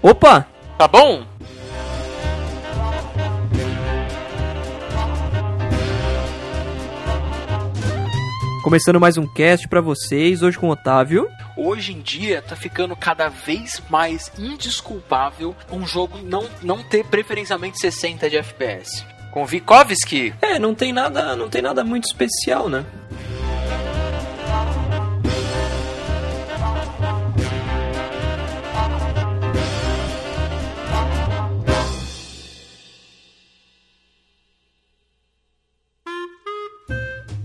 Opa! Tá bom? Começando mais um cast para vocês, hoje com o Otávio. Hoje em dia tá ficando cada vez mais indesculpável um jogo não, não ter preferencialmente 60 de FPS. Com Vikovski. É, não tem nada, não tem nada muito especial, né?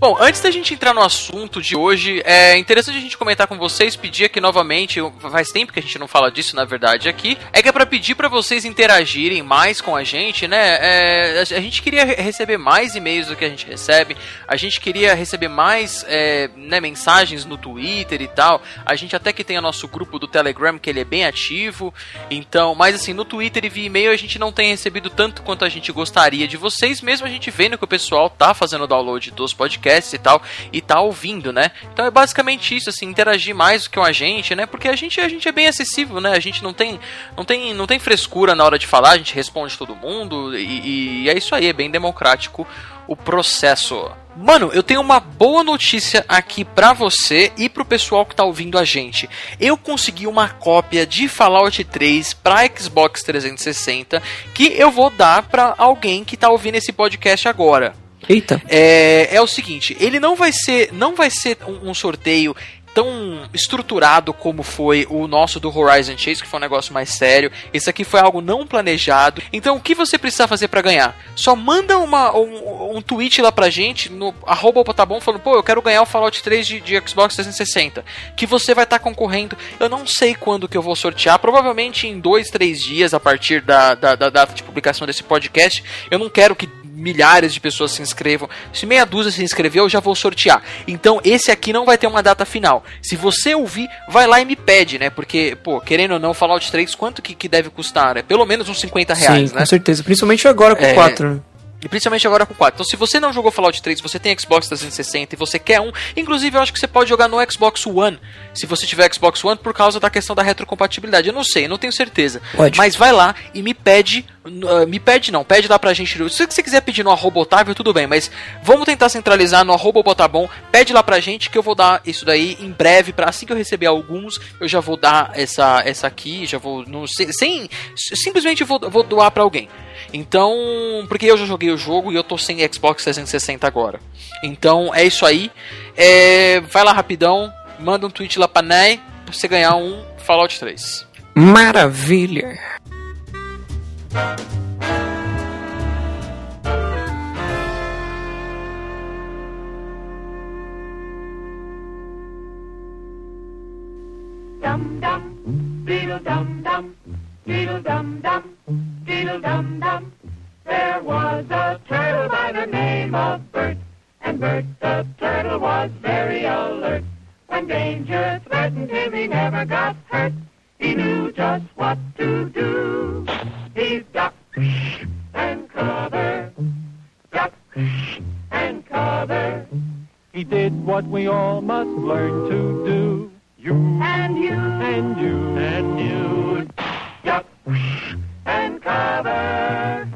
Bom, antes da gente entrar no assunto de hoje, é interessante a gente comentar com vocês, pedir aqui novamente, faz tempo que a gente não fala disso, na verdade, aqui, é que é pra pedir para vocês interagirem mais com a gente, né? É, a gente queria receber mais e-mails do que a gente recebe, a gente queria receber mais é, né, mensagens no Twitter e tal, a gente até que tem o nosso grupo do Telegram, que ele é bem ativo, então, mas assim, no Twitter e via e-mail a gente não tem recebido tanto quanto a gente gostaria de vocês, mesmo a gente vendo que o pessoal tá fazendo o download dos podcasts, podcasts e tal, e tá ouvindo, né? Então é basicamente isso, assim, interagir mais com a gente, né? Porque a gente, a gente é bem acessível, né? A gente não tem, não tem, não tem frescura na hora de falar, a gente responde todo mundo, e, e é isso aí, é bem democrático o processo. Mano, eu tenho uma boa notícia aqui pra você e pro pessoal que tá ouvindo a gente. Eu consegui uma cópia de Fallout 3 pra Xbox 360 que eu vou dar pra alguém que tá ouvindo esse podcast agora. Eita. É, é o seguinte, ele não vai ser, não vai ser um, um sorteio tão estruturado como foi o nosso do Horizon Chase, que foi um negócio mais sério. Esse aqui foi algo não planejado. Então, o que você precisa fazer para ganhar? Só manda uma, um, um tweet lá pra gente no arroba bom, falando, pô, eu quero ganhar o Fallout 3 de, de Xbox 360. Que você vai estar tá concorrendo. Eu não sei quando que eu vou sortear, provavelmente em dois, três dias a partir da, da, da data de publicação desse podcast. Eu não quero que milhares de pessoas se inscrevam. Se meia dúzia se inscreveu, eu já vou sortear. Então esse aqui não vai ter uma data final. Se você ouvir, vai lá e me pede, né? Porque, pô, querendo ou não, Fallout 3, quanto que, que deve custar? É pelo menos uns 50 reais, Sim, né? com certeza. Principalmente agora com É. 4, né? E principalmente agora com 4. Então, se você não jogou Fallout 3, você tem Xbox 360 e você quer um, inclusive eu acho que você pode jogar no Xbox One, se você tiver Xbox One, por causa da questão da retrocompatibilidade. Eu não sei, eu não tenho certeza. Pode. Mas vai lá e me pede. Uh, me pede não, pede lá pra gente. Se você quiser pedir no arroba Otávio, tudo bem, mas vamos tentar centralizar no arroba Botabom. Pede lá pra gente que eu vou dar isso daí em breve. Pra assim que eu receber alguns, eu já vou dar essa, essa aqui, já vou. Não, sei, sem. Simplesmente vou, vou doar pra alguém. Então, porque eu já joguei o jogo e eu tô sem Xbox 360 agora. Então é isso aí. É, vai lá rapidão, manda um tweet lá pra Ney pra você ganhar um Fallout 3. Maravilha. Dum dum, beetle dum dum, beetle dum dum, beetle dum dum. There was a turtle by the name of Bert, and Bert the turtle was very alert. When danger threatened him, he never got hurt. What we all must learn to do. You And you and you and you. duck and cover.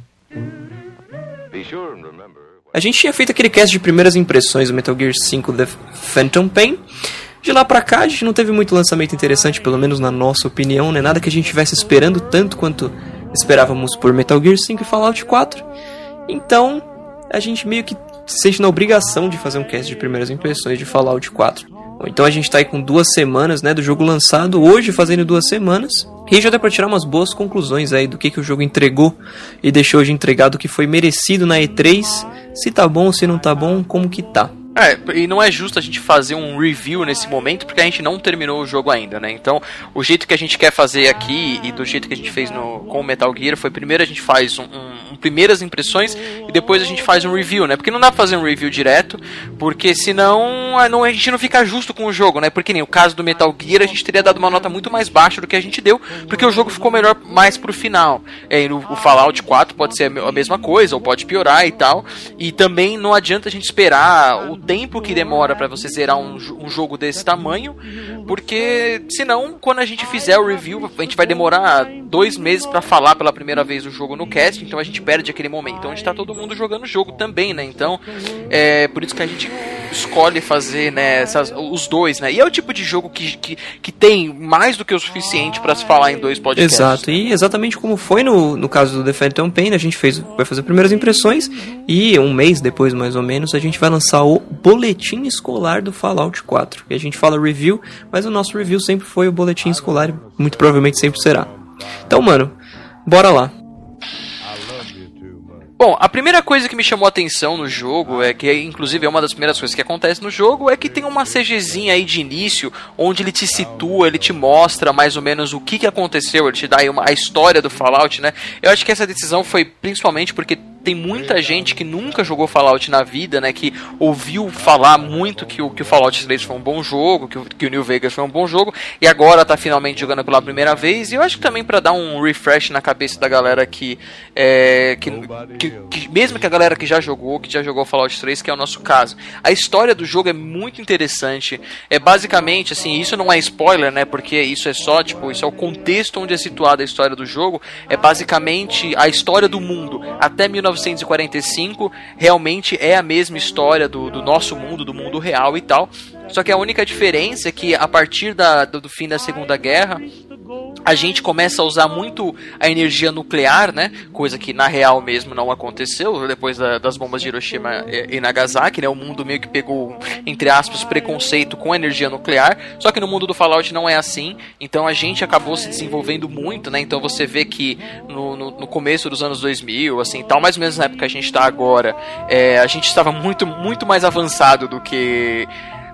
Be sure and remember. A gente tinha feito aquele cast de primeiras impressões do Metal Gear 5 The Phantom Pain. De lá pra cá, a gente não teve muito lançamento interessante, pelo menos na nossa opinião, né? Nada que a gente estivesse esperando tanto quanto esperávamos por Metal Gear 5 e Fallout 4. Então, a gente meio que se sente na obrigação de fazer um cast de primeiras impressões de Fallout 4. Bom, Então a gente tá aí com duas semanas, né, do jogo lançado, hoje fazendo duas semanas. E já dá pra tirar umas boas conclusões aí do que, que o jogo entregou e deixou de entregar do que foi merecido na E3. Se tá bom, se não tá bom, como que tá. É, e não é justo a gente fazer um review nesse momento porque a gente não terminou o jogo ainda, né? Então, o jeito que a gente quer fazer aqui e do jeito que a gente fez no, com o Metal Gear foi primeiro a gente faz um, um- um primeiras impressões e depois a gente faz um review, né? Porque não dá pra fazer um review direto, porque senão a, não, a gente não fica justo com o jogo, né? Porque nem o caso do Metal Gear, a gente teria dado uma nota muito mais baixa do que a gente deu, porque o jogo ficou melhor mais pro final. É, e no, o Fallout 4 pode ser a mesma coisa, ou pode piorar e tal. E também não adianta a gente esperar o tempo que demora para você zerar um, um jogo desse tamanho, porque senão, quando a gente fizer o review, a gente vai demorar dois meses para falar pela primeira vez o jogo no cast, então a gente perde aquele momento onde tá todo mundo jogando o jogo também, né? Então, é por isso que a gente escolhe fazer, né, essas- os dois, né? E é o tipo de jogo que, que, que tem mais do que o suficiente para se falar em dois podcasts. Exato, e exatamente como foi no, no caso do The Phantom Pain, a gente fez, vai fazer primeiras impressões e um mês depois, mais ou menos, a gente vai lançar o boletim escolar do Fallout 4. E a gente fala review, mas o nosso review sempre foi o boletim escolar e muito provavelmente sempre será. Então, mano, bora lá. Bom, a primeira coisa que me chamou a atenção no jogo é que, inclusive, é uma das primeiras coisas que acontece no jogo, é que tem uma CGzinha aí de início, onde ele te situa, ele te mostra mais ou menos o que, que aconteceu, ele te dá aí uma, a história do Fallout, né? Eu acho que essa decisão foi principalmente porque tem muita gente que nunca jogou Fallout na vida, né? Que ouviu falar muito que o, que o Fallout 3 foi um bom jogo, que o, que o New Vegas foi um bom jogo, e agora tá finalmente jogando pela primeira vez. E eu acho que também para dar um refresh na cabeça da galera que, é, que, que, que- mesmo que a galera que já jogou, que já jogou Fallout 3, que é o nosso caso. A história do jogo é muito interessante. É basicamente, assim, isso não é spoiler, né? Porque isso é só, tipo, isso é o contexto onde é situada a história do jogo. É basicamente a história do mundo até 1945. Realmente é a mesma história do, do nosso mundo, do mundo real e tal. Só que a única diferença é que a partir da, do, do fim da Segunda Guerra, a gente começa a usar muito a energia nuclear, né? Coisa que na real mesmo não aconteceu depois da- das bombas de Hiroshima e, Nagasaki, né? O mundo meio que pegou, entre aspas, preconceito com a energia nuclear. Só que no mundo do Fallout não é assim. Então a gente acabou se desenvolvendo muito, né? Então você vê que no, no, no começo dos anos 2000, assim, tal, mais ou menos na época que a gente está agora, é, a gente estava muito, muito mais avançado do que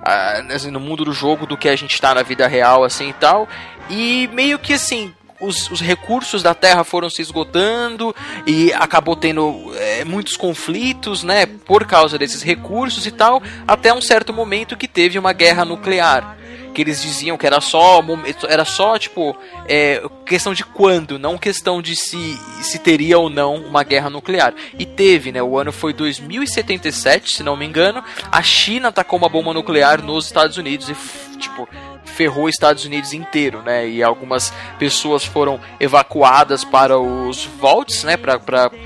assim, no mundo do jogo do que a gente está na vida real, assim e tal. E meio que assim. Os, os recursos da Terra foram se esgotando e acabou tendo é, muitos conflitos, né, por causa desses recursos e tal, até um certo momento que teve uma guerra nuclear que eles diziam que era só era só tipo é, questão de quando, não questão de se se teria ou não uma guerra nuclear. E teve, né? O ano foi 2077, se não me engano. A China atacou uma bomba nuclear nos Estados Unidos e tipo ferrou os Estados Unidos inteiro, né? E algumas pessoas foram evacuadas para os vaults, né? Para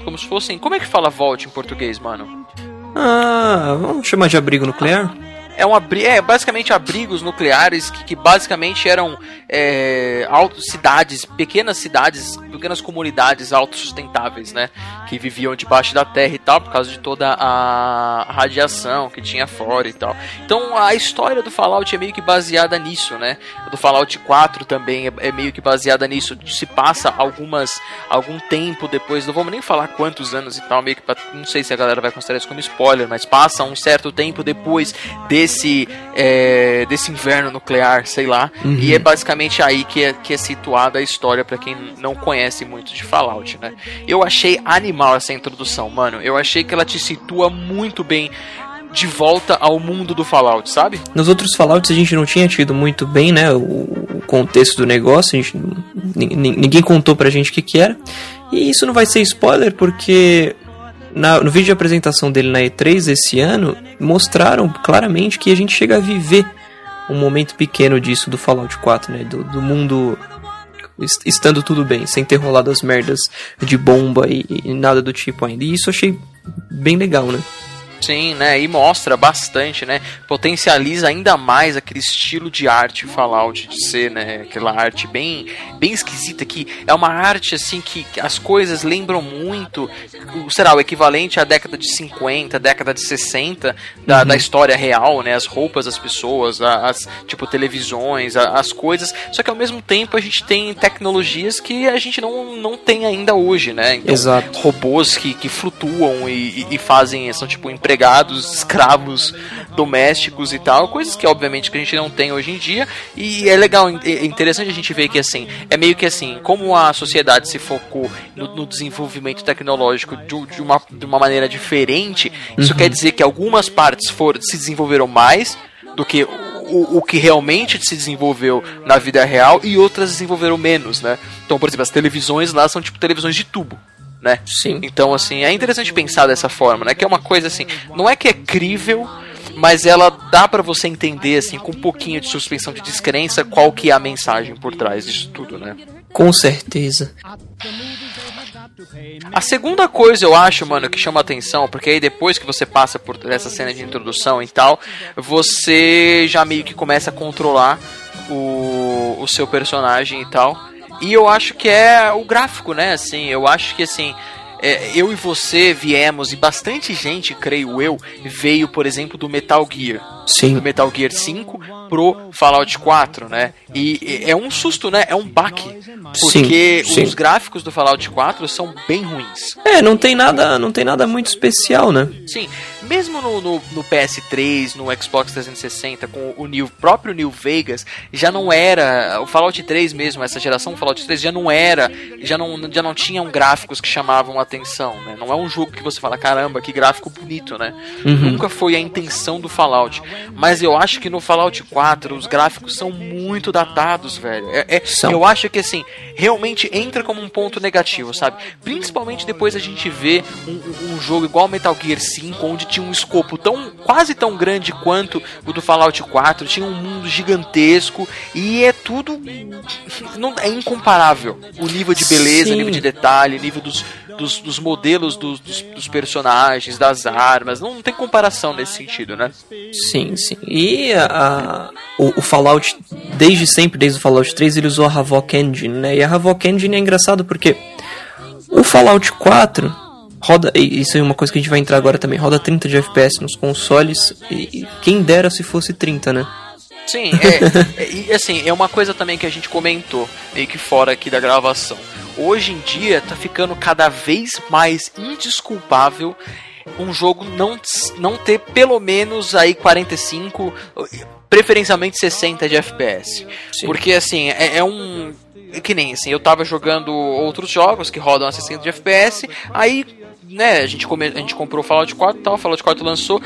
como se fossem, como é que fala vault em português, mano? Ah, vamos chamar de abrigo nuclear? É um abri é basicamente abrigos nucleares que, que basicamente eram é, auto cidades, pequenas cidades, pequenas comunidades autossustentáveis, né, que viviam debaixo da terra e tal por causa de toda a radiação que tinha fora e tal. Então a história do Fallout é meio que baseada nisso, né? Do Fallout 4 também é, é meio que baseada nisso. Se passa algumas algum tempo depois, não vamos nem falar quantos anos e tal, meio que pra, não sei se a galera vai considerar isso como spoiler, mas passa um certo tempo depois desse é, desse inverno nuclear, sei lá, e é basicamente aí que é, que é situada a história pra quem não conhece muito de Fallout, né? Eu achei animal essa introdução, mano. Eu achei que ela te situa muito bem de volta ao mundo do Fallout, sabe? Nos outros Fallouts a gente não tinha tido muito bem, né, o, o contexto do negócio, a gente, ninguém contou pra gente o que que era. E isso não vai ser spoiler porque na- no vídeo de apresentação dele na E3 esse ano, mostraram claramente que a gente chega a viver um momento pequeno disso do Fallout 4, né, do, do mundo est- estando tudo bem, sem ter rolado as merdas de bomba e, e nada do tipo ainda. E isso eu achei bem legal, né? Sim, né? E mostra bastante, né? Potencializa ainda mais aquele estilo de arte Fallout de ser, né? Aquela arte bem, bem esquisita que é uma arte assim que as coisas lembram muito, será o equivalente à década de 50, década de 60 da, da história real, né? As roupas das pessoas, as tipo televisões, as coisas. Só que ao mesmo tempo a gente tem tecnologias que a gente não, não tem ainda hoje, né? Então, Exato. robôs que, que flutuam e, e- e fazem, são tipo empregados, escravos domésticos e tal, coisas que obviamente que a gente não tem hoje em dia, e é legal, é interessante a gente ver que assim, é meio que assim, como a sociedade se focou no, no desenvolvimento tecnológico de, de uma, de uma maneira diferente, isso quer dizer que algumas partes foram, se desenvolveram mais do que o, o que realmente se desenvolveu na vida real e outras desenvolveram menos, né? Então, por exemplo, as televisões lá são tipo televisões de tubo, né? Sim. Então, assim, é interessante pensar dessa forma, né? Que é uma coisa assim, não é que é crível, mas ela dá pra você entender, assim, com um pouquinho de suspensão de descrença, qual que é a mensagem por trás disso tudo, né? Com certeza. A segunda coisa eu acho, mano, que chama atenção, porque aí depois que você passa por essa cena de introdução e tal, você já meio que começa a controlar o, o seu personagem e tal. E eu acho que é o gráfico, né? Assim, eu acho que assim. é, eu e você viemos, e bastante gente, creio eu, veio, por exemplo, do Metal Gear. Sim. Do Metal Gear 5 pro Fallout 4, né? E, é um susto, né? É um baque. Porque Sim, sim. os gráficos do Fallout 4 são bem ruins. É, não tem nada, não tem nada muito especial, né? Sim, mesmo no, no, no PS3, no Xbox 360, com o New, próprio New Vegas, já não era. O Fallout 3 mesmo, essa geração Fallout 3 já não era. Já não, já não tinham gráficos que chamavam a atenção, né? Não é um jogo que você fala, caramba, que gráfico bonito, né? Nunca foi a intenção do Fallout. Mas eu acho que no Fallout 4 os gráficos são muito datados, velho. É, é- eu acho que assim, realmente entra como um ponto negativo, sabe? Principalmente depois a gente vê um, um- um jogo igual Metal Gear 5, onde tinha um escopo tão quase tão grande quanto o do Fallout 4, tinha um mundo gigantesco e é tudo não é incomparável. O nível de beleza, Sim. o nível de detalhe, o nível dos, dos, dos modelos dos, dos, dos personagens, das armas, não, não tem comparação nesse sentido, né? Sim, sim. E a, a- o, o Fallout, desde sempre, desde o Fallout 3, ele usou a Havok Engine, né? E a Havok Engine é engraçado porque o Fallout 4 roda, isso é uma coisa que a gente vai entrar agora também, roda 30 de FPS nos consoles, e, quem dera se fosse 30, né? Sim, é, é, e assim, é uma coisa também que a gente comentou, meio que fora aqui da gravação. Hoje em dia tá ficando cada vez mais indesculpável um jogo não, não ter pelo menos aí 45, preferencialmente 60 de FPS. Sim. Porque assim, é, é um. é Que nem assim, eu tava jogando outros jogos que rodam a 60 de FPS, aí né, a gente, come, a gente comprou o Fallout 4 e tal, o Fallout 4 lançou.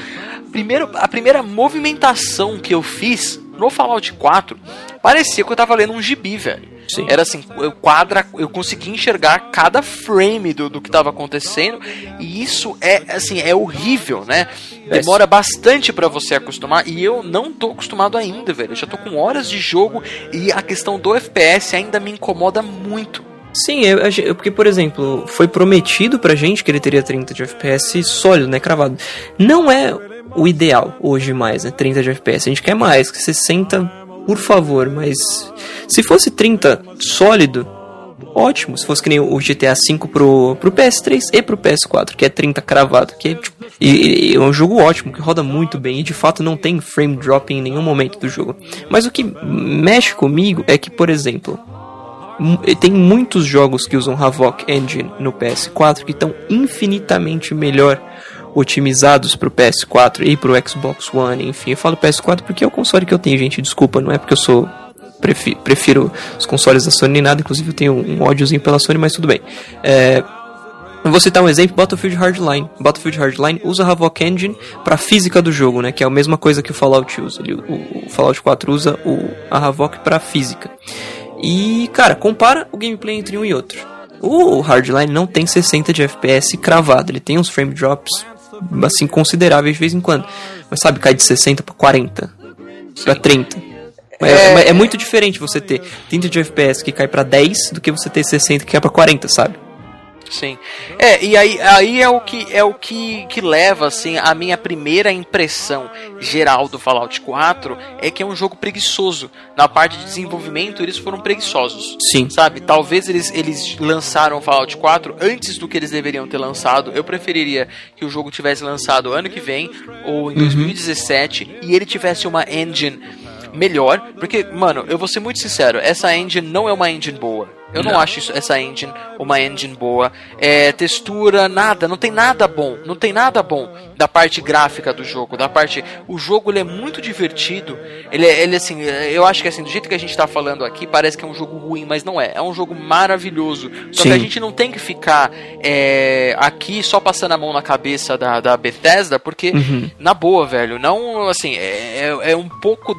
Primeiro, a primeira movimentação que eu fiz no Fallout 4 parecia que eu tava lendo um gibi, velho. Sim. Era assim, eu quadra, eu consegui enxergar cada frame do, do que tava acontecendo, e isso é assim, é horrível, né? Demora bastante pra você acostumar, e eu não tô acostumado ainda, velho. Eu já tô com horas de jogo e a questão do FPS ainda me incomoda muito. Sim, eu, eu- porque, por exemplo, foi prometido pra gente que ele teria 30 de FPS sólido, né? Cravado. Não é o ideal hoje mais, né? 30 de FPS. A gente quer mais, que 60, por favor, mas se fosse 30 sólido, ótimo. Se fosse que nem o GTA V pro, pro PS3 e pro PS4, que é 30 cravado, que é, tipo, e, e é um jogo ótimo, que roda muito bem e de fato não tem frame drop em nenhum momento do jogo. Mas o que mexe comigo é que, por exemplo, tem muitos jogos que usam Havok Engine no PS4 que estão infinitamente melhor otimizados pro PS4 e pro Xbox One, enfim. Eu falo PS4 porque é o console que eu tenho, gente. Desculpa, não é porque eu sou prefi- prefiro os consoles da Sony nem nada, inclusive eu tenho um ódiozinho pela Sony, mas tudo bem. É, Vou citar um exemplo, Battlefield Hardline. Battlefield Hardline usa a Havok Engine para física do jogo, né? Que é a mesma coisa que o Fallout usa. Ele- o, o Fallout 4 usa o, a Havok para física. E, cara, compara o gameplay entre um e outro. O Hardline não tem 60 de FPS cravado, ele tem uns frame drops assim consideráveis de vez em quando. Mas sabe, cai de 60 para 40, para 30. É, é- é muito diferente você ter 30 de FPS que cai pra 10 do que você ter 60 que cai pra 40, sabe? Sim. É, e aí, aí é o que é o que, que leva assim a minha primeira impressão geral do Fallout 4 é que é um jogo preguiçoso. Na parte de desenvolvimento, eles foram preguiçosos. Sim. Sabe? Talvez eles, eles lançaram o Fallout 4 antes do que eles deveriam ter lançado. Eu preferiria que o jogo tivesse lançado ano que vem ou em 2017 e ele tivesse uma engine melhor, porque, mano, eu vou ser muito sincero, essa engine não é uma engine boa. Eu não, Não. acho isso, essa engine uma engine boa. É, textura, nada, não tem nada bom. Não tem nada bom da parte gráfica do jogo, da parte. O jogo ele é muito divertido. Ele, é- ele assim, eu acho que assim, do jeito que a gente tá falando aqui, parece que é um jogo ruim, mas não é. É um jogo maravilhoso. Só que a Sim. gente não tem que ficar é, aqui só passando a mão na cabeça da, da Bethesda, porque, Uhum. na boa, velho, não assim, é, é, é um pouco.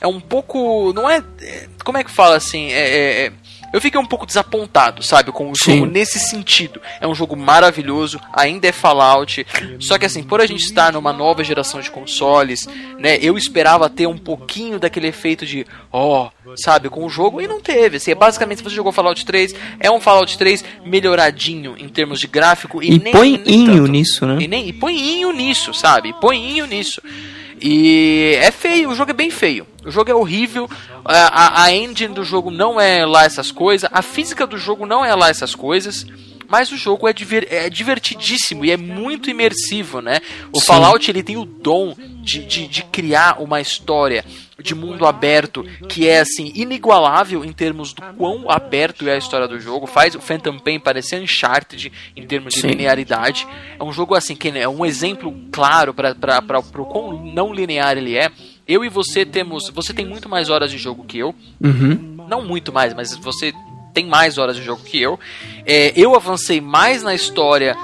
É um pouco. Não é. é, Como é que fala assim? É, é- é- eu fiquei um pouco desapontado, sabe, com o Sim. jogo nesse sentido. É um jogo maravilhoso, ainda é Fallout, só que assim, por a gente estar numa nova geração de consoles, né, eu esperava ter um pouquinho daquele efeito de, ó, sabe, com o jogo e não teve. Assim, é basicamente se você jogou Fallout 3, é um Fallout 3 melhoradinho em termos de gráfico e, E nem põe nem inho tanto. nisso, né? E, nem, e põe inho nisso, sabe? Põe inho nisso. E é feio, o jogo é bem feio. O jogo é horrível, a, a- engine do jogo não é lá essas coisas, a física do jogo não é lá essas coisas. Mas o jogo é, diver- é divertidíssimo e é muito imersivo, né? O Sim. Fallout ele tem o dom de, de, de criar uma história de mundo aberto que é assim inigualável em termos do quão aberto é a história do jogo. Faz o Phantom Pain parecer Uncharted em termos de Sim. linearidade. É um jogo assim que é um exemplo claro para o quão não linear ele é. Eu e você temos. Você tem muito mais horas de jogo que eu. Uhum. Não muito mais, mas você tem mais horas de jogo que eu. É, eu avancei mais na história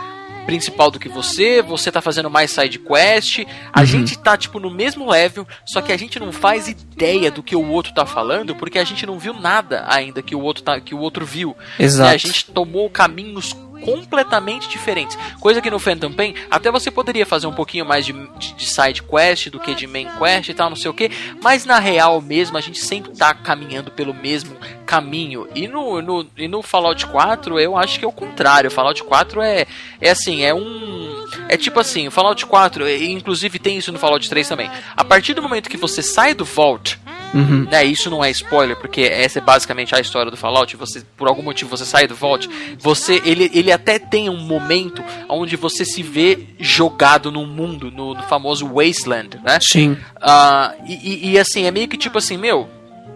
principal do que você, você tá fazendo mais side quest, a gente tá tipo no mesmo level, só que a gente não faz ideia do que o outro tá falando, porque a gente não viu nada ainda que o outro tá, que o outro viu. Exato. Né, A gente tomou caminhos completamente diferentes. Coisa que no Phantom Pain, até você poderia fazer um pouquinho mais de, de, de side quest do que de main quest e tal, não sei o que, mas na real mesmo a gente sempre tá caminhando pelo mesmo caminho. E no, no, e no Fallout 4 eu acho que é o contrário. Fallout 4 é, é assim, é um. É tipo assim, Fallout 4, e inclusive tem isso no Fallout 3 também. A partir do momento que você sai do Vault, Uhum. né, isso não é spoiler, porque essa é basicamente a história do Fallout. Você, por algum motivo, você sai do Vault. Você, ele, ele até tem um momento onde você se vê jogado no mundo, no, no famoso Wasteland, né? Sim. Ah, e, e- e, assim, é meio que tipo assim, meu,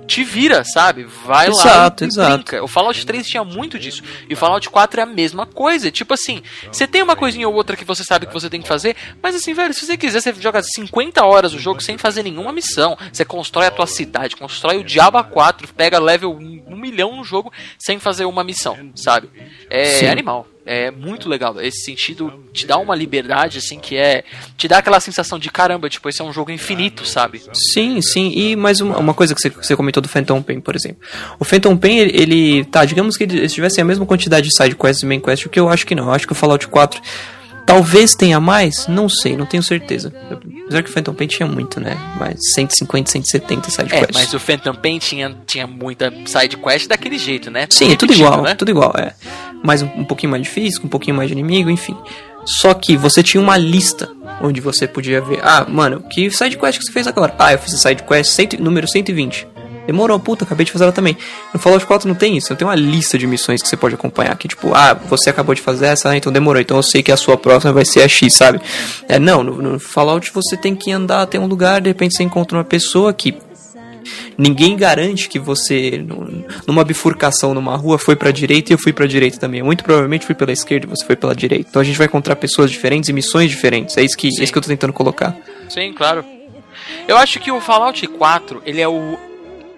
te vira, sabe? Vai lá Exato, e exato. brinca. O Fallout 3 tinha muito disso. E o Fallout 4 é a mesma coisa. Tipo assim, você tem uma coisinha ou outra que você sabe que você tem que fazer, mas assim, velho, se você quiser, você joga 50 horas o jogo sem fazer nenhuma missão. Você constrói a tua cidade, constrói o Diabo 4, pega level 1 um milhão no jogo sem fazer uma missão, sabe? É Sim. animal. É muito legal. Esse sentido te dá uma liberdade, assim, que é. Te dá aquela sensação de caramba, tipo, esse é um jogo infinito, sabe? Sim, sim. E mais uma, uma coisa que você, que você comentou do Phantom Pain, por exemplo. O Phantom Pain, ele, ele- tá, digamos que eles tivessem a mesma quantidade de side quests e main quests, o que eu acho que não. Eu acho que o Fallout 4 talvez tenha mais, não sei, não tenho certeza. Apesar que o Phantom Pain tinha muito, né? Mais 150, 170 side É, quests. mas o Phantom Pain tinha, tinha muita side quest daquele jeito, né? Sim, é tudo igual, né? tudo igual, é. Mas um, um pouquinho mais difícil, um pouquinho mais de inimigo, enfim. Só que você tinha uma lista onde você podia ver, ah, mano, que side quest que você fez agora? Ah, eu fiz a side quest cento- número 120. Demorou, puta, acabei de fazer ela também. No Fallout 4 não tem isso, não tem uma lista de missões que você pode acompanhar. Que tipo, ah, você acabou de fazer essa, então demorou, então eu sei que a sua próxima vai ser a X, sabe? É, não, no, no Fallout você tem que andar até um lugar, de repente você encontra uma pessoa que Ninguém garante que você, nu- numa bifurcação numa rua, foi pra direita e eu fui pra direita também. Muito provavelmente fui pela esquerda e você foi pela direita. Então a gente vai encontrar pessoas diferentes e missões diferentes. É isso que, é isso que eu tô tentando colocar. Sim, claro. Eu acho que o Fallout 4, ele é o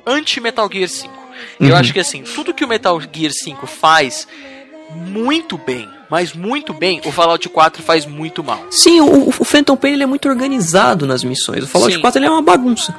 anti-Metal Gear 5. Eu Uhum. acho que assim, tudo que o Metal Gear 5 faz muito bem, mas muito bem, o Fallout 4 faz muito mal. Sim, o, o Phantom Pain ele é muito organizado nas missões. O Fallout Sim. 4 ele é uma bagunça.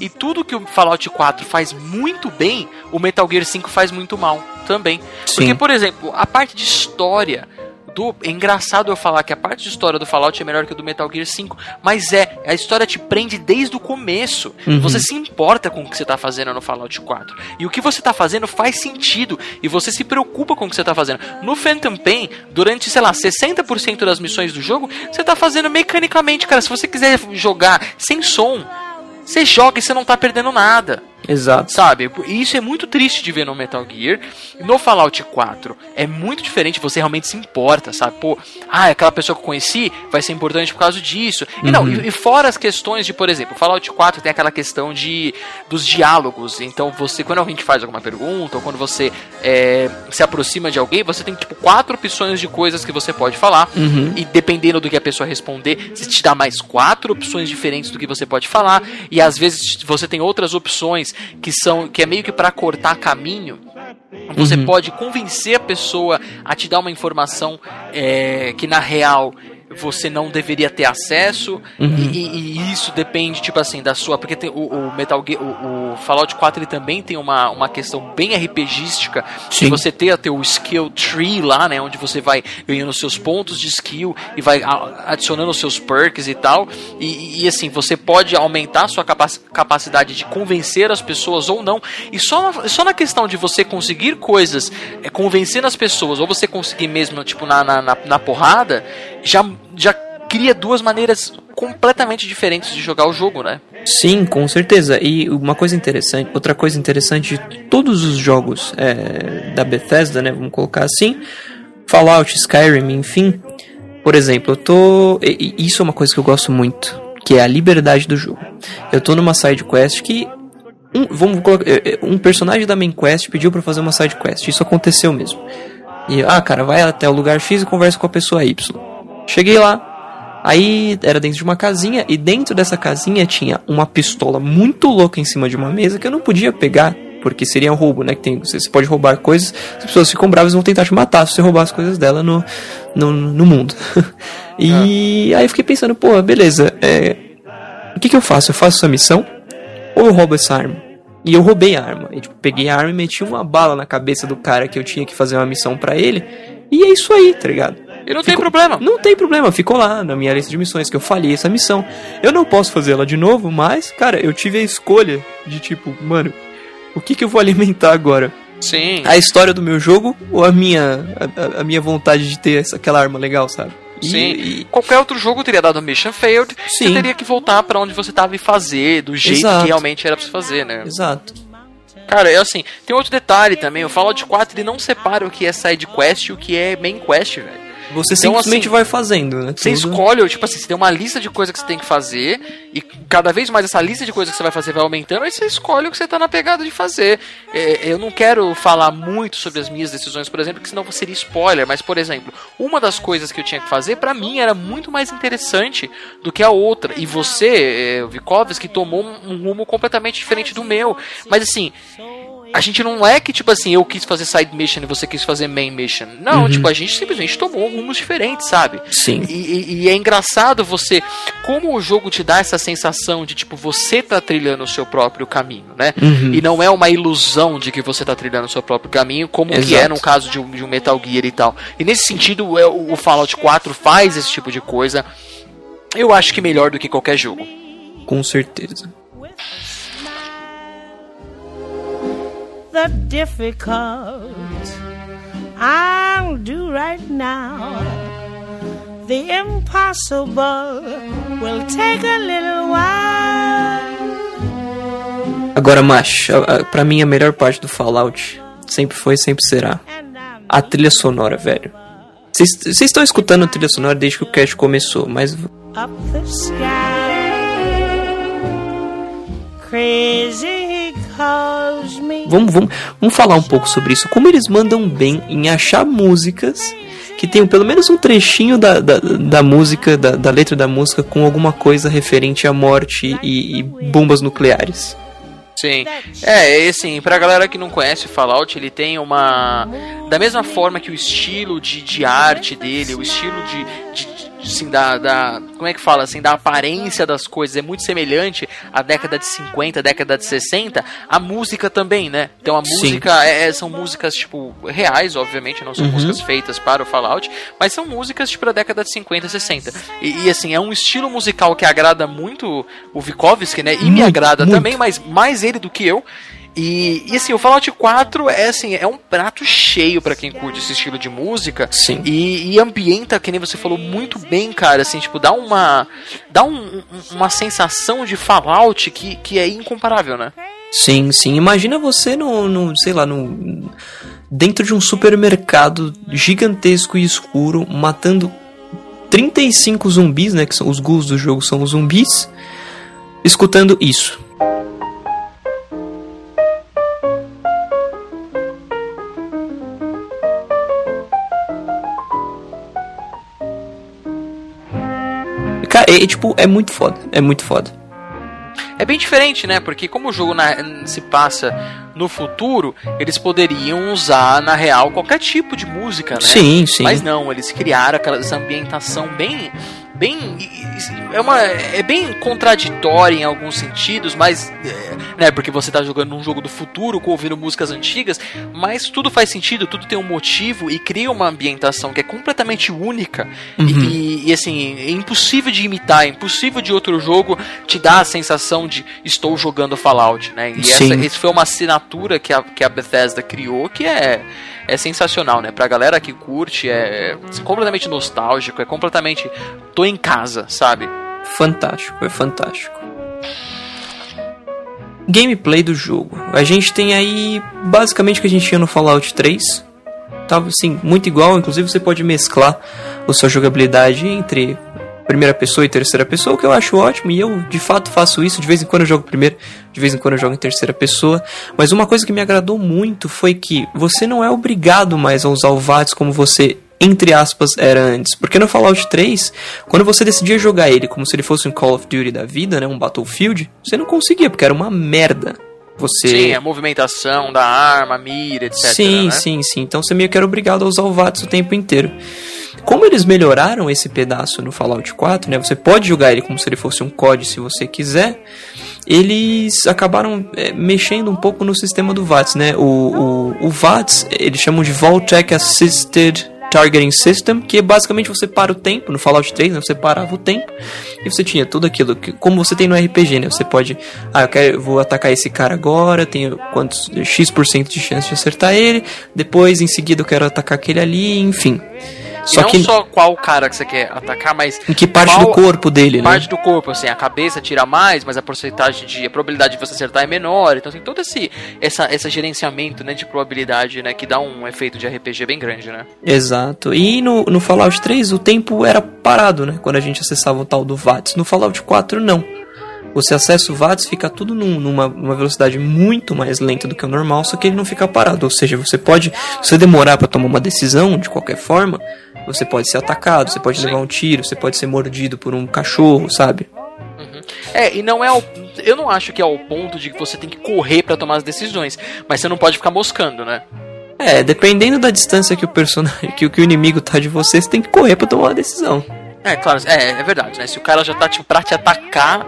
E tudo que o Fallout 4 faz muito bem, o Metal Gear 5 faz muito mal também. Sim. Porque, por exemplo, a parte de história do. É engraçado eu falar que a parte de história do Fallout é melhor que a do Metal Gear 5. Mas é, a história te prende desde o começo. Uhum. Você se importa com o que você tá fazendo no Fallout 4. E o que você tá fazendo faz sentido. E você se preocupa com o que você tá fazendo. No Phantom Pain, durante, sei lá, 60% das missões do jogo, você tá fazendo mecanicamente, cara. Se você quiser jogar sem som, você joga e você não tá perdendo nada. Exato. Sabe? E isso é muito triste de ver no Metal Gear. No Fallout 4 é muito diferente, você realmente se importa, sabe? Pô, ah, aquela pessoa que eu conheci vai ser importante por causa disso. E não, e, e fora as questões de, por exemplo, Fallout 4 tem aquela questão de dos diálogos. Então você, quando alguém te faz alguma pergunta, ou quando você é, se aproxima de alguém, você tem tipo quatro opções de coisas que você pode falar. E dependendo do que a pessoa responder, se te dá mais quatro opções diferentes do que você pode falar. E às vezes você tem outras opções que são que é meio que para cortar caminho. Você pode convencer a pessoa a te dar uma informação é, que na real você não deveria ter acesso Uhum. e, e- isso depende tipo assim da sua porque tem o, o Metal Gear, o, o Fallout 4 ele também tem uma, uma questão bem RPGística de Sim. você ter até o skill tree lá né onde você vai ganhando seus pontos de skill e vai adicionando os seus perks e tal e, e, assim você pode aumentar a sua capac- capacidade de convencer as pessoas ou não e só na, só na questão de você conseguir coisas é, convencendo as pessoas ou você conseguir mesmo tipo na, na, na, na porrada já já cria duas maneiras completamente diferentes de jogar o jogo, né? Sim, com certeza. E uma coisa interessante, outra coisa interessante de todos os jogos é, da Bethesda, né? Vamos colocar assim, Fallout, Skyrim, enfim. Por exemplo, eu tô. Isso é uma coisa que eu gosto muito, que é a liberdade do jogo. Eu tô numa side quest que um, vamos colocar, eh, eh, um personagem da main quest pediu pra fazer uma side quest. Isso aconteceu mesmo. E ah, cara, vai até o lugar X e conversa com a pessoa Y. Cheguei lá, Aí era dentro de uma casinha e dentro dessa casinha tinha uma pistola muito louca em cima de uma mesa que eu não podia pegar, porque seria um roubo, né? Que tem, você pode roubar coisas, as pessoas ficam bravas e vão tentar te matar se você roubar as coisas dela no, no, no mundo. e aí eu fiquei pensando, pô, beleza, é, o que, que eu faço? Eu faço essa missão ou eu roubo essa arma? E eu roubei a arma. E, tipo, peguei a arma e meti uma bala na cabeça do cara que eu tinha que fazer uma missão pra ele. E é isso aí, tá ligado? E não tem Ficou- problema. Não tem problema, ficou lá na minha lista de missões que eu falhei essa missão. Eu não posso fazer ela de novo, mas, cara, eu tive a escolha de tipo, mano, o que que eu vou alimentar agora? Sim. A história do meu jogo ou a minha a, a- minha vontade de ter essa, aquela arma legal, sabe? Sim. e- Qualquer outro jogo teria dado mission failed. Você Sim. teria que voltar pra onde você tava e fazer, do jeito Exato. que realmente era pra você fazer, né? exato. Cara, é assim, tem outro detalhe também. O Fallout 4 ele não separa o que é side quest e o que é main quest, velho. Você Então, simplesmente assim, vai fazendo, né? Você tudo. escolhe, tipo assim, você tem uma lista de coisas que você tem que fazer, e cada vez mais essa lista de coisas que você vai fazer vai aumentando, aí você escolhe o que você tá na pegada de fazer. É, eu não quero falar muito sobre as minhas decisões, por exemplo, que senão seria spoiler, mas, por exemplo, uma das coisas que eu tinha que fazer, pra mim, era muito mais interessante do que a outra. E você, é, Vikovski, tomou um rumo completamente diferente do meu. Mas assim. A gente não é que, tipo assim, eu quis fazer side mission e você quis fazer main mission. Não, tipo, a gente simplesmente tomou rumos diferentes, sabe? Sim. E, e- e é engraçado você, como o jogo te dá essa sensação de tipo você tá trilhando o seu próprio caminho, né? Uhum. E não é uma ilusão de que você tá trilhando o seu próprio caminho, como que é Exato. no caso de um, de um Metal Gear e tal. E nesse sentido, é, o o Fallout 4 faz esse tipo de coisa. Eu acho que melhor do que qualquer jogo. Com certeza. The difficult I'll do right now. The impossible will take a little while. Agora, macho, pra mim a melhor parte do Fallout sempre foi e sempre será a trilha sonora, velho. Vocês estão escutando a trilha sonora desde que o cast começou, mas up the sky. Crazy me. Vamos, vamos, vamos falar um pouco sobre isso. Como eles mandam bem em achar músicas que tenham pelo menos um trechinho da, da, da música, da, da letra da música, com alguma coisa referente à morte e, e bombas nucleares. Sim. É, e assim, pra galera que não conhece Fallout, ele tem uma. Da mesma forma que o estilo de, de arte dele, o estilo de, de assim, da, da. Como é que fala? Assim, da aparência das coisas é muito semelhante à década de 50, década de 60. A música também, né? Então a música. é- é- são músicas, tipo, reais, obviamente, não são músicas feitas para o Fallout, mas são músicas, tipo, da década de 50, 60. E, e, assim, é um estilo musical que agrada muito o Vikovsky, né? E me Muito, agrada muito. também, mas mais ele do que eu. E, e assim, o Fallout 4 é assim, é um prato cheio pra quem curte esse estilo de música. Sim. E, e ambienta, que nem você falou muito bem, cara, assim, tipo, dá uma dá um- uma sensação de Fallout que, que é incomparável, né? Sim, sim. Imagina você no, no sei lá, no dentro de um supermercado gigantesco e escuro, matando 35 zumbis, né, que são os ghouls do jogo são os zumbis, escutando isso. Cara, é, é, tipo, é muito foda, é muito foda. é bem diferente, né? Porque como o jogo na- se passa no futuro, eles poderiam usar na real qualquer tipo de música, né? Sim, sim. Mas não, eles criaram aquela ambientação bem bem é uma é bem contraditória em alguns sentidos, mas é, né, porque você tá jogando um jogo do futuro com ouvindo músicas antigas, mas tudo faz sentido, tudo tem um motivo e cria uma ambientação que é completamente única Uhum. e, e, assim, é impossível de imitar, é impossível de outro jogo te dar a sensação de estou jogando Fallout, né? E essa, foi uma assinatura que a, que a Bethesda criou que é é sensacional, né? Pra galera que curte, é completamente nostálgico, é completamente. tô em casa, sabe? Fantástico, é fantástico. Gameplay do jogo. A gente tem aí basicamente o que a gente tinha no Fallout 3. Tava assim, muito igual, inclusive você pode mesclar a sua jogabilidade entre primeira pessoa e terceira pessoa, o que eu acho ótimo, e eu de fato faço isso, de vez em quando eu jogo primeiro, de vez em quando eu jogo em terceira pessoa. Mas uma coisa que me agradou muito foi que você não é obrigado mais a usar o VATS como você entre aspas, era antes. Porque no Fallout 3, quando você decidia jogar ele como se ele fosse um Call of Duty da vida, né, um Battlefield, você não conseguia, porque era uma merda. Você Sim, a movimentação da arma, mira, etc. Sim, né? sim, sim. Então você meio que era obrigado a usar o VATS o tempo inteiro. Como eles melhoraram esse pedaço no Fallout 4, né? Você pode jogar ele como se ele fosse um COD se você quiser. Eles acabaram é, mexendo um pouco no sistema do VATS, né? O, o, o VATS, eles chamam de Vault-Tec Assisted Targeting System, que é basicamente você para o tempo, no Fallout 3, né, você parava o tempo e você tinha tudo aquilo, que, como você tem no RPG, né? Você pode, ah, eu, quero, vou atacar esse cara agora, tenho quantos X% de chance de acertar ele, depois em seguida eu quero atacar aquele ali, enfim. E Só não que só qual cara que você quer atacar, mas em que parte qual do corpo dele, né? parte do corpo, assim, a cabeça tira mais, mas a porcentagem de a probabilidade de você acertar é menor. Então tem todo esse essa, esse gerenciamento, né, de probabilidade, né, que dá um efeito de RPG bem grande, né? Exato. E no, no Fallout 3 o tempo era parado, né? Quando a gente acessava o tal do VATS. No Fallout 4 não. Você acessa o VATS, fica tudo num- numa, numa velocidade muito mais lenta do que o normal, só que ele não fica parado. Ou seja, você pode, se você demorar para tomar uma decisão de qualquer forma, você pode ser atacado, você pode Sim. levar um tiro, você pode ser mordido por um cachorro, sabe? É, e não é ao, eu não acho que é ao ponto de que você tem que correr pra tomar as decisões, mas você não pode ficar moscando, né? É, dependendo da distância que o personagem, que, o- que o inimigo tá de você, você tem que correr para tomar uma decisão. É, claro, é, é verdade, né? Se o cara já tá tipo pra te atacar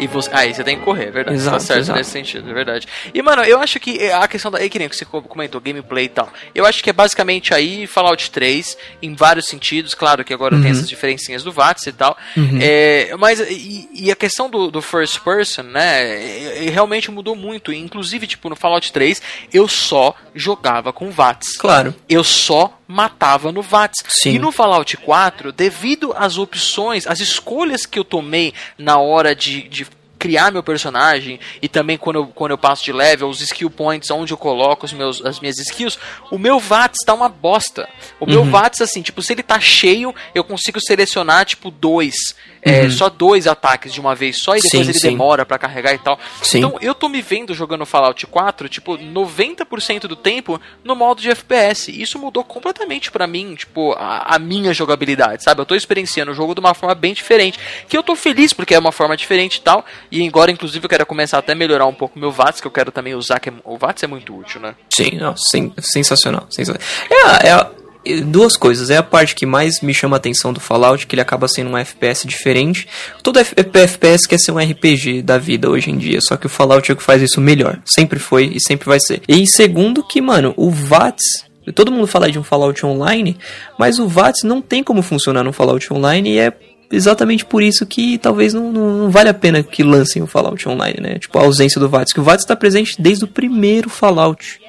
e você, aí você tem que correr, é verdade. Exato, tá certo exato. nesse sentido, é verdade. E mano, eu acho que a questão da, que nem que você comentou, gameplay e tal. Eu acho que é basicamente aí Fallout 3 em vários sentidos, claro que agora Uhum. tem essas diferencinhas do VATS e tal. É, mas e, e a questão do, do first person, né, é- é- realmente mudou muito. Inclusive, tipo, no Fallout 3, eu só jogava com VATS Claro. eu só matava no VATS. Sim. E no Fallout 4, devido às opções, às escolhas que eu tomei na hora de, de criar meu personagem e também quando eu, quando eu passo de level, os skill points, onde eu coloco os meus, as minhas skills, o meu VATS tá uma bosta. O meu Uhum. VATS, assim, tipo, se ele tá cheio, eu consigo selecionar, tipo, dois. É, só dois ataques de uma vez só e depois Uhum. Sim, ele sim. demora pra carregar e tal. Sim. Então eu tô me vendo jogando Fallout 4, tipo, 90% do tempo no modo de FPS. Isso mudou completamente pra mim, tipo, a, a minha jogabilidade, sabe? Eu tô experienciando o jogo de uma forma bem diferente. Que eu tô feliz porque é uma forma diferente e tal. E agora, inclusive, eu quero começar até a melhorar um pouco o meu VATS, que eu quero também usar, que é- o VATS é muito útil, né? Sim, não, sen- sensacional, sensacional. É, é duas coisas. É a parte que mais me chama a atenção do Fallout, que ele acaba sendo um FPS diferente. Todo FPS quer ser um RPG da vida hoje em dia, só que o Fallout é o que faz isso melhor. Sempre foi e sempre vai ser. E segundo que, mano, o VATS... Todo mundo fala de um Fallout Online, mas o VATS não tem como funcionar no Fallout Online e é exatamente por isso que talvez não, não, não vale a pena que lancem o Fallout Online, né? Tipo, a ausência do VATS. Que o VATS está presente desde o primeiro Fallout.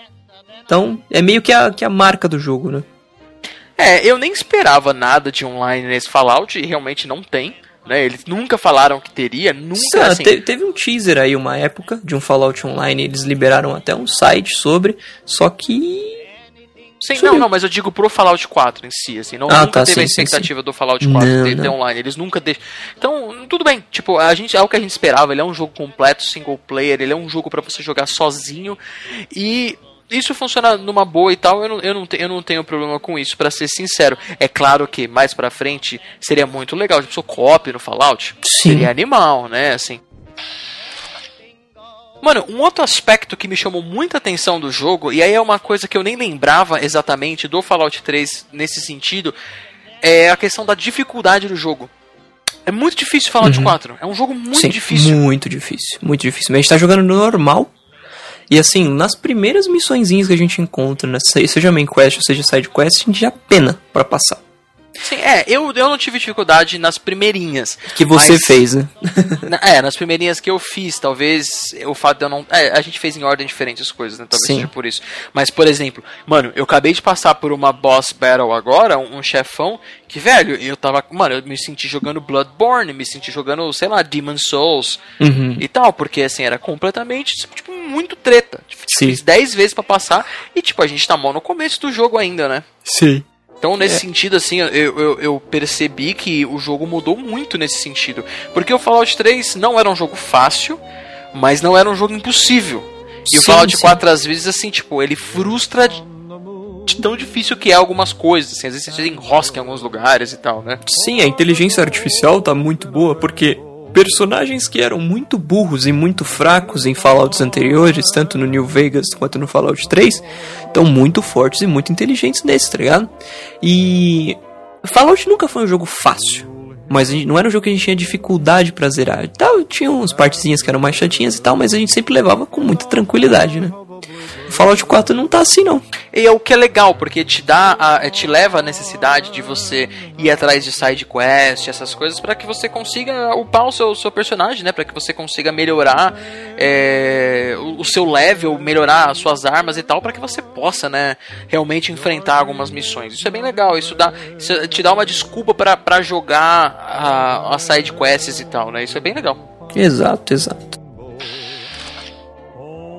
Então, é meio que a, que a marca do jogo, né? É, eu nem esperava nada de online nesse Fallout e realmente não tem. Né? Eles nunca falaram que teria, nunca Ah, assim. te- teve um teaser aí, uma época, de um Fallout Online, eles liberaram até um site sobre, só que... Sim, não, não, mas eu digo pro Fallout 4 em si, assim, não Ah, nunca tá, teve a sim, sim, expectativa do Fallout 4 Não, ter, ter online, eles nunca deixam. Então, tudo bem, tipo, a gente é o que a gente esperava, ele é um jogo completo, single player, ele é um jogo pra você jogar sozinho e isso funciona numa boa e tal, eu não, eu não, te- eu não tenho problema com isso, pra ser sincero. É claro que mais pra frente seria muito legal, tipo, sou co-op no Fallout, Sim. seria animal, né, assim. Mano, um outro aspecto que me chamou muita atenção do jogo, e aí é uma coisa que eu nem lembrava exatamente do Fallout 3 nesse sentido, é a questão da dificuldade do jogo. É muito difícil Fallout 4. É um jogo muito Sim, difícil. Muito difícil, muito difícil. Mas a gente tá jogando no normal. E assim, nas primeiras missõezinhas que a gente encontra, né, se- seja main quest ou seja side quest, a gente já pena pra passar. Sim, é, eu, eu não tive dificuldade nas primeirinhas. Que você mas- fez, né? É, nas primeirinhas que eu fiz, talvez o fato de eu não. É, a gente fez em ordem diferente as coisas, né? Talvez Sim. seja por isso. Mas, por exemplo, mano, eu acabei de passar por uma boss battle agora, um, um chefão, que, velho, eu tava. Mano, eu me senti jogando Bloodborne, me senti jogando, sei lá, Demon Souls Uhum. e tal, porque assim, era completamente, tipo, muito treta. Tipo, Sim. Fiz 10 vezes pra passar e, tipo, a gente tá mal no começo do jogo ainda, né? Sim. Então, nesse É. sentido, assim, eu, eu, eu percebi que o jogo mudou muito nesse sentido. Porque o Fallout 3 não era um jogo fácil, mas não era um jogo impossível. E o Sim, Fallout sim. 4, às vezes, assim, tipo, ele frustra de, de tão difícil que é algumas coisas. Assim, às vezes você enrosca em alguns lugares e tal, né? Sim, a inteligência artificial tá muito boa porque personagens que eram muito burros e muito fracos em Fallouts anteriores, tanto no New Vegas quanto no Fallout 3, estão muito fortes e muito inteligentes nesse, tá ligado? E Fallout nunca foi um jogo fácil. Mas gente- não era um jogo que a gente tinha dificuldade pra zerar. Tal, tinha umas partezinhas que eram mais chatinhas e tal, mas a gente sempre levava com muita tranquilidade, né? Fallout 4 não tá assim, não. E é o que é legal, porque te dá, a, te leva a necessidade de você ir atrás de side quest, essas coisas, para que você consiga upar o seu, seu personagem, né? Para que você consiga melhorar é, o, o seu level, melhorar as suas armas e tal, para que você possa, né? Realmente enfrentar algumas missões. Isso é bem legal. Isso dá, isso te dá uma desculpa para pra jogar a, as side quests e tal, né? Isso é bem legal. Exato, exato.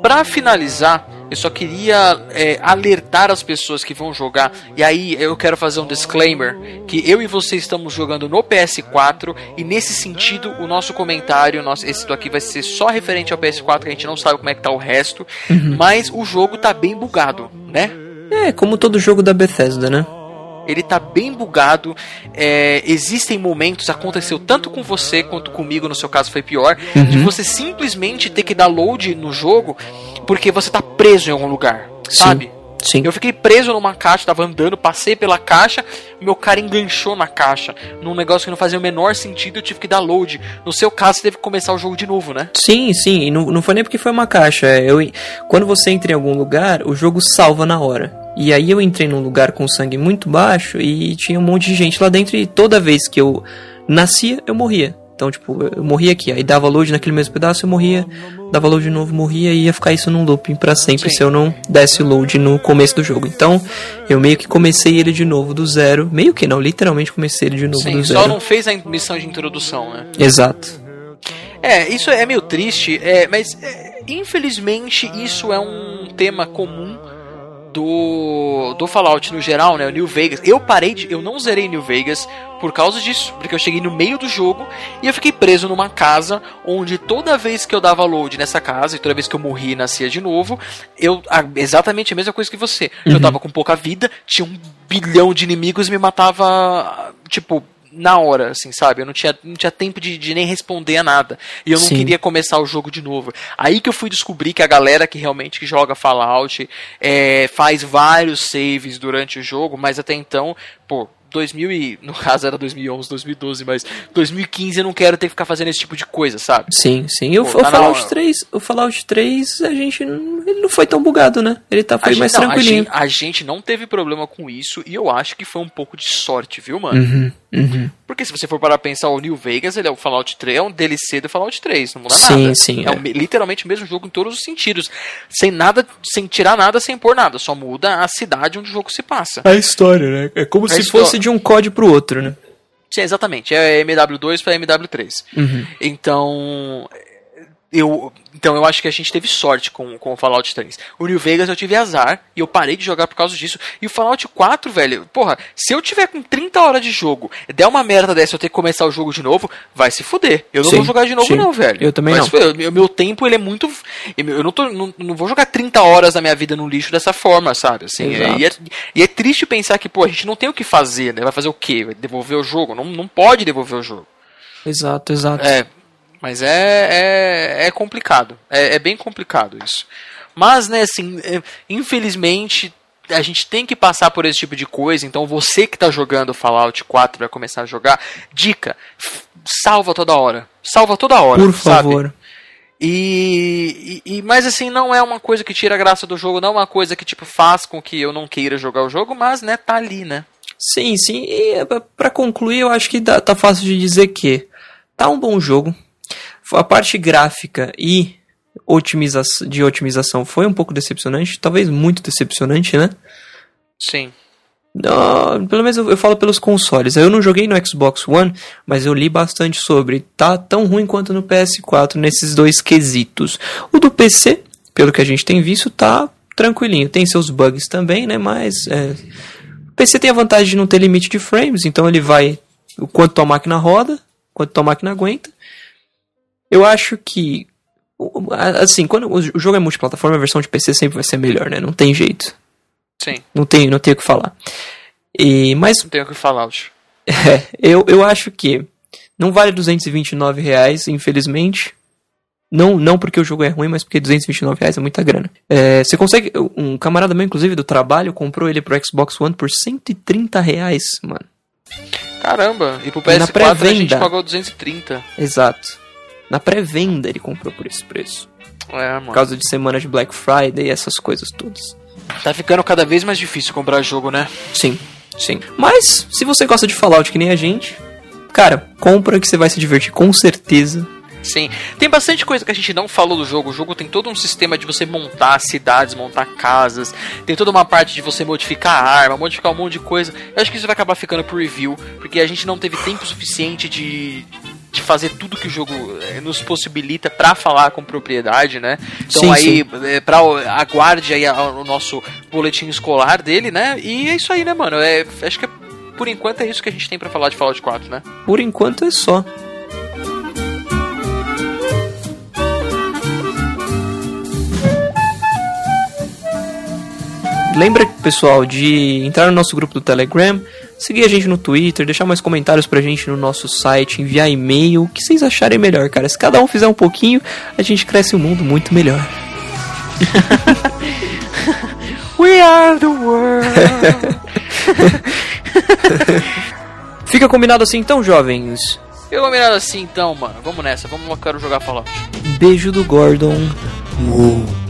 Pra finalizar, eu só queria é, alertar as pessoas que vão jogar. E aí eu quero fazer um disclaimer: que eu e você estamos jogando no PS4. E nesse sentido, o nosso comentário, nosso, esse daqui vai ser só referente ao PS4, que a gente não sabe como é que tá o resto. Mas o jogo tá bem bugado, né? É, como todo jogo da Bethesda, né? Ele tá bem bugado. é, existem momentos, aconteceu tanto com você quanto comigo, no seu caso foi pior, de você simplesmente ter que dar load no jogo porque você tá preso em algum lugar, sabe? Sim. Eu fiquei preso numa caixa, tava andando, passei pela caixa, meu cara enganchou na caixa, num negócio que não fazia o menor sentido, eu tive que dar load. No seu caso, você teve que começar o jogo de novo, né? Sim, sim, e não, não foi nem porque foi uma caixa. é, Eu, quando você entra em algum lugar, o jogo salva na hora. E aí eu entrei num lugar com sangue muito baixo e tinha um monte de gente lá dentro e toda vez que eu nascia, eu morria. Então, tipo, eu morria aqui, aí dava load naquele mesmo pedaço, eu morria, dava load de novo, morria e ia ficar isso num looping pra sempre Sim. se eu não desse load no começo do jogo. Então, eu meio que comecei ele de novo do zero. Meio que não, literalmente comecei ele de novo Sim, do só zero. não fez a missão de introdução, né? Exato. É, isso é meio triste, é, mas é, infelizmente isso é um tema comum do, do Fallout no geral, né? O New Vegas. Eu parei de. Eu não zerei New Vegas por causa disso, porque eu cheguei no meio do jogo e eu fiquei preso numa casa onde toda vez que eu dava load nessa casa e toda vez que eu morri e nascia de novo, eu. a- exatamente a mesma coisa que você. Eu tava com pouca vida, tinha um bilhão de inimigos e me matava. Tipo. Na hora, assim, sabe? Eu não tinha, não tinha tempo de, de nem responder a nada. E eu não Sim. queria começar o jogo de novo. Aí que eu fui descobrir que a galera que realmente que joga Fallout é, faz vários saves durante o jogo, mas até então, pô, 2000 e, no caso era 2011, 2012, mas 2015 eu não quero ter que ficar fazendo esse tipo de coisa, sabe? Sim, sim. E o, Pô, o tá Fallout hora. 3, o Fallout 3, a gente não, ele não foi tão bugado, né? Ele tá A foi mais não, a, tranquilinho. gente, a gente não teve problema com isso e eu acho que foi um pouco de sorte, viu, mano? Uhum, uhum. Porque se você for para pensar, o New Vegas, ele é o Fallout 3, é um DLC do Fallout 3, não muda Sim, nada. sim, É, é. o literalmente o mesmo jogo em todos os sentidos. Sem nada, sem tirar nada, sem pôr nada. Só muda a cidade onde o jogo se passa. A história, né? É como A se história. fosse de um COD pro outro, né? Sim, exatamente. É MW2 para MW3. Uhum. Então. Eu, então eu acho que a gente teve sorte com, com o Fallout 3. O New Vegas eu tive azar e eu parei de jogar por causa disso. E o Fallout 4, velho, porra, se eu tiver com 30 horas de jogo, der uma merda dessa eu ter que começar o jogo de novo, vai se fuder. Eu não Sim, vou jogar de novo, sim. não, velho. Eu também Vai não. Meu, meu tempo, ele é muito. Eu não, tô, não, não vou jogar 30 horas da minha vida no lixo dessa forma, sabe? Assim, é- e, é, e é triste pensar que, pô, a gente não tem o que fazer, né? Vai fazer o quê? Vai devolver o jogo? Não, não pode devolver o jogo. Exato, exato. É. Mas é, é, é complicado. É, é bem complicado isso. Mas, né, assim, é, infelizmente a gente tem que passar por esse tipo de coisa. Então, você que está jogando Fallout 4 vai começar a jogar, dica: salva toda hora. Salva toda hora. Por sabe? favor. E, e, mas assim, não é uma coisa que tira a graça do jogo, não é uma coisa que tipo faz com que eu não queira jogar o jogo, mas né, tá ali, né? Sim, sim. E é, pra concluir, eu acho que dá- tá fácil de dizer que tá um bom jogo. A parte gráfica e otimiza de otimização foi um pouco decepcionante, talvez muito decepcionante, né? Sim. Pelo menos eu, eu falo pelos consoles. Eu não joguei no Xbox One, mas eu li bastante sobre. Tá tão ruim quanto no PS4 nesses dois quesitos. O do PC, pelo que a gente tem visto, tá tranquilinho. Tem seus bugs também, né? Mas é, o PC tem a vantagem de não ter limite de frames, então ele vai o quanto tua máquina roda, quanto tua máquina aguenta. Eu acho que assim, quando o jogo é multiplataforma, a versão de PC sempre vai ser melhor, né? Não tem jeito. Sim. Não tem, não tem o que falar. E, mas Não tenho o que falar, Alt. é, eu, eu acho que não vale 229 reais, infelizmente. Não, não porque o jogo é ruim, mas porque 229 reais é muita grana. É, você consegue. Um camarada meu, inclusive, do trabalho, comprou ele pro Xbox One por 130 reais, mano. Caramba, e pro E na PS4 a gente pagou 230. Exato. Na pré-venda ele comprou por esse preço. É, mano. Por causa de semana de Black Friday e essas coisas todas. Tá ficando cada vez mais difícil comprar jogo, né? Sim, sim. Mas, se você gosta de Fallout que nem a gente, cara, compra que você vai se divertir com certeza. Sim. Tem bastante coisa que a gente não falou do jogo. O jogo tem todo um sistema de você montar cidades, montar casas. Tem toda uma parte de você modificar a arma, modificar um monte de coisa. Eu acho que isso vai acabar ficando pro review, porque a gente não teve tempo suficiente de, de fazer tudo que o jogo eh, nos possibilita pra falar com propriedade, né? Então Sim, aí, eh, pra, aguarde aí a- o nosso boletim escolar dele, né? E é isso aí, né, mano? É, acho que é- por enquanto é isso que a gente tem pra falar de Fallout 4, né? Por enquanto é só. Lembra, pessoal, de entrar no nosso grupo do Telegram, seguir a gente no Twitter, deixar mais comentários pra gente no nosso site, enviar e-mail, o que vocês acharem melhor, cara. Se cada um fizer um pouquinho, a gente cresce um mundo muito melhor. We are the world. Fica combinado assim então, jovens. Eu combinado assim então, mano. Vamos nessa, vamos eu quero jogar Fallout. Beijo do Gordon. Uou.